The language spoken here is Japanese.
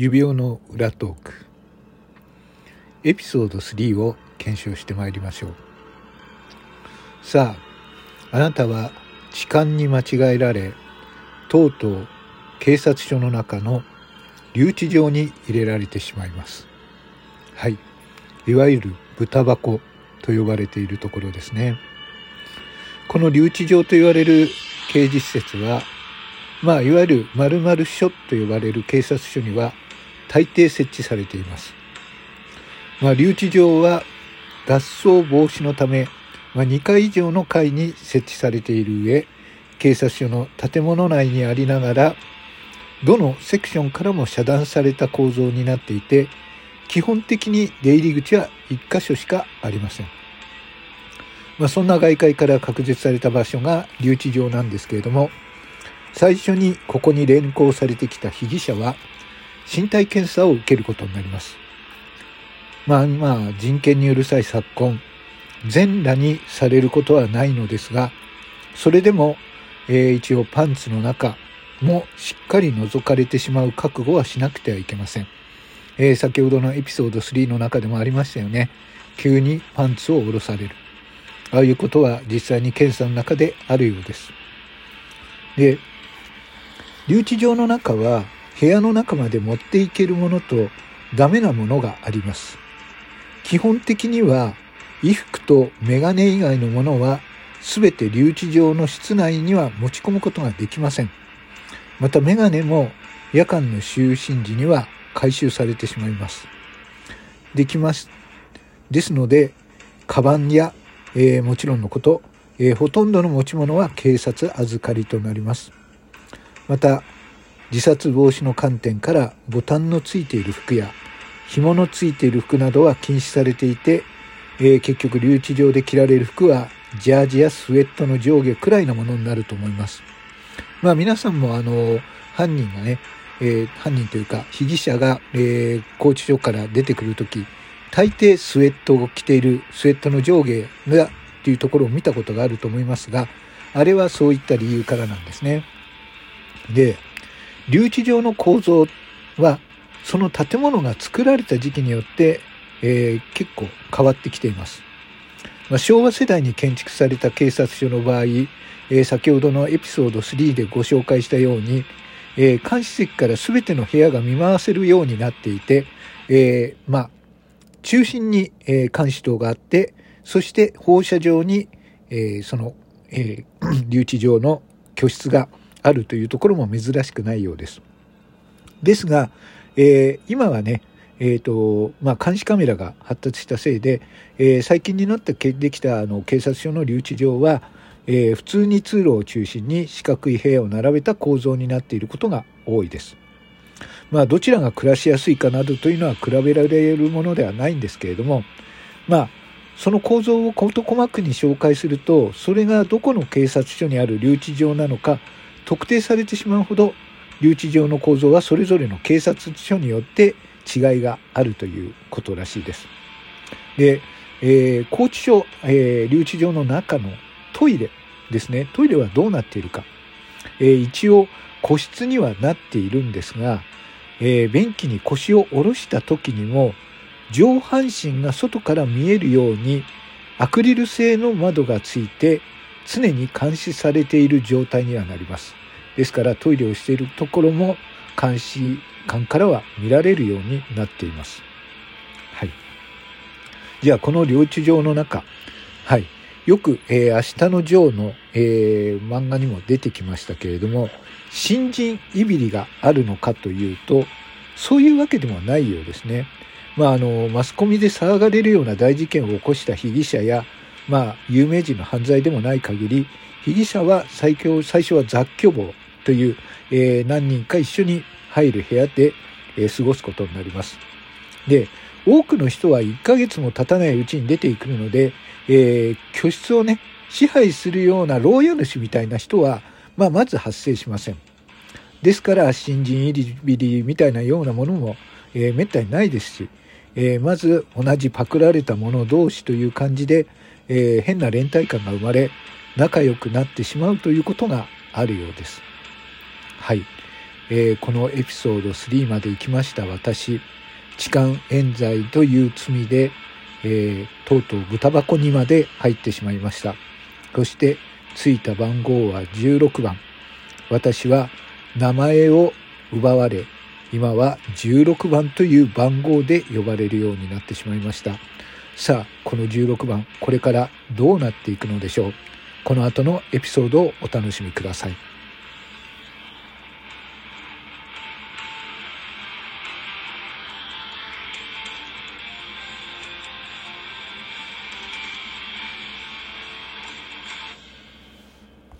指輪の裏トーク。エピソード3を検証してまいりましょう。さああなたは痴漢に間違えられとうとう警察署の中の留置場に入れられてしまいます。はい。いわゆる豚箱と呼ばれているところですね。この留置場と言われる刑事施設はまあいわゆる〇〇署と呼ばれる警察署には大抵設置されていますまあ留置場は脱走防止のため、まあ、2階以上の階に設置されている上警察署の建物内にありながらどのセクションからも遮断された構造になっていて基本的に出入り口は1箇所しかありません。まあ、そんな外界から確実された場所が留置場なんですけれども、最初にここに連行されてきた被疑者は身体検査を受けることになります。まあまあ人権にうるさい昨今、全裸にされることはないのですが、それでも、えー、一応パンツの中もしっかり覗かれてしまう覚悟はしなくてはいけません。えー、先ほどのエピソード3の中でもありましたよね。急にパンツを下ろされる。ああいうことは実際に検査の中であるようです。で、留置場の中は部屋の中まで持っていけるものとダメなものがあります。基本的には衣服とメガネ以外のものは全て留置場の室内には持ち込むことができません。またメガネも夜間の就寝時には回収されてしまいます。できます。ですので、カバンや、えー、もちろんのこと、えー、ほとんどの持ち物は警察預かりとなります。また、自殺防止の観点からボタンのついている服や紐のついている服などは禁止されていて、えー、結局留置場で着られる服はジャージやスウェットの上下くらいのものになると思います。まあ皆さんもあの、犯人がね、えー、犯人というか被疑者が、えー、拘置所から出てくるとき、大抵スウェットを着ているスウェットの上下がっていうところを見たことがあると思いますが、あれはそういった理由からなんですね。で、留置場の構造は、その建物が作られた時期によって、えー、結構変わってきています。まあ、昭和世代に建築された警察署の場合、えー、先ほどのエピソード3でご紹介したように、えー、監視席から全ての部屋が見回せるようになっていて、えー、まあ、中心に、えー、監視塔があって、そして放射状に、え、その、え、留置場の居室があるというところも珍しくないようです。ですが、えー、今はね、えーとまあ、監視カメラが発達したせいで、えー、最近になってできたあの警察署の留置場は、えー、普通に通路を中心に四角い部屋を並べた構造になっていることが多いです。まあ、どちらが暮らしやすいかなどというのは比べられるものではないんですけれども、まあ、その構造を事細くに紹介すると、それがどこの警察署にある留置場なのか特定されてしまうほど、留置場の構造はそれぞれの警察署によって違いがあるということらしいです。で、えー、拘置所、えー、留置場の中のトイレですね。トイレはどうなっているか。えー、一応個室にはなっているんですが、えー、便器に腰を下ろした時にも上半身が外から見えるようにアクリル製の窓がついて常に監視されている状態にはなります。ですからトイレをしているところも監視官からは見られるようになっています。はい。じゃあこの留置場の中、はい。よく、えー、明日のジョーの、えー、漫画にも出てきましたけれども、新人いびりがあるのかというと、そういうわけでもないようですね。まあ、あの、マスコミで騒がれるような大事件を起こした被疑者や、まあ、有名人の犯罪でもない限り、被疑者は最強最初は雑居房という、えー、何人か一緒に入る部屋で、えー、過ごすことになります。で、多くの人は1ヶ月も経たないうちに出ていくので、えー、居室をね、支配するような牢屋主みたいな人は、まあ、まず発生しません。ですから、新人入りビリみたいなようなものも、えー、めったにないですし、えー、まず同じパクられた者同士という感じで、えー、変な連帯感が生まれ、仲良くなってしまうということがあるようです。はい。えー、このエピソード3まで行きました私痴漢冤罪という罪で、えー、とうとう豚箱にまで入ってしまいましたそしてついた番号は16番私は名前を奪われ今は16番という番号で呼ばれるようになってしまいましたさあこの16番これからどうなっていくのでしょう？この後のエピソードをお楽しみください。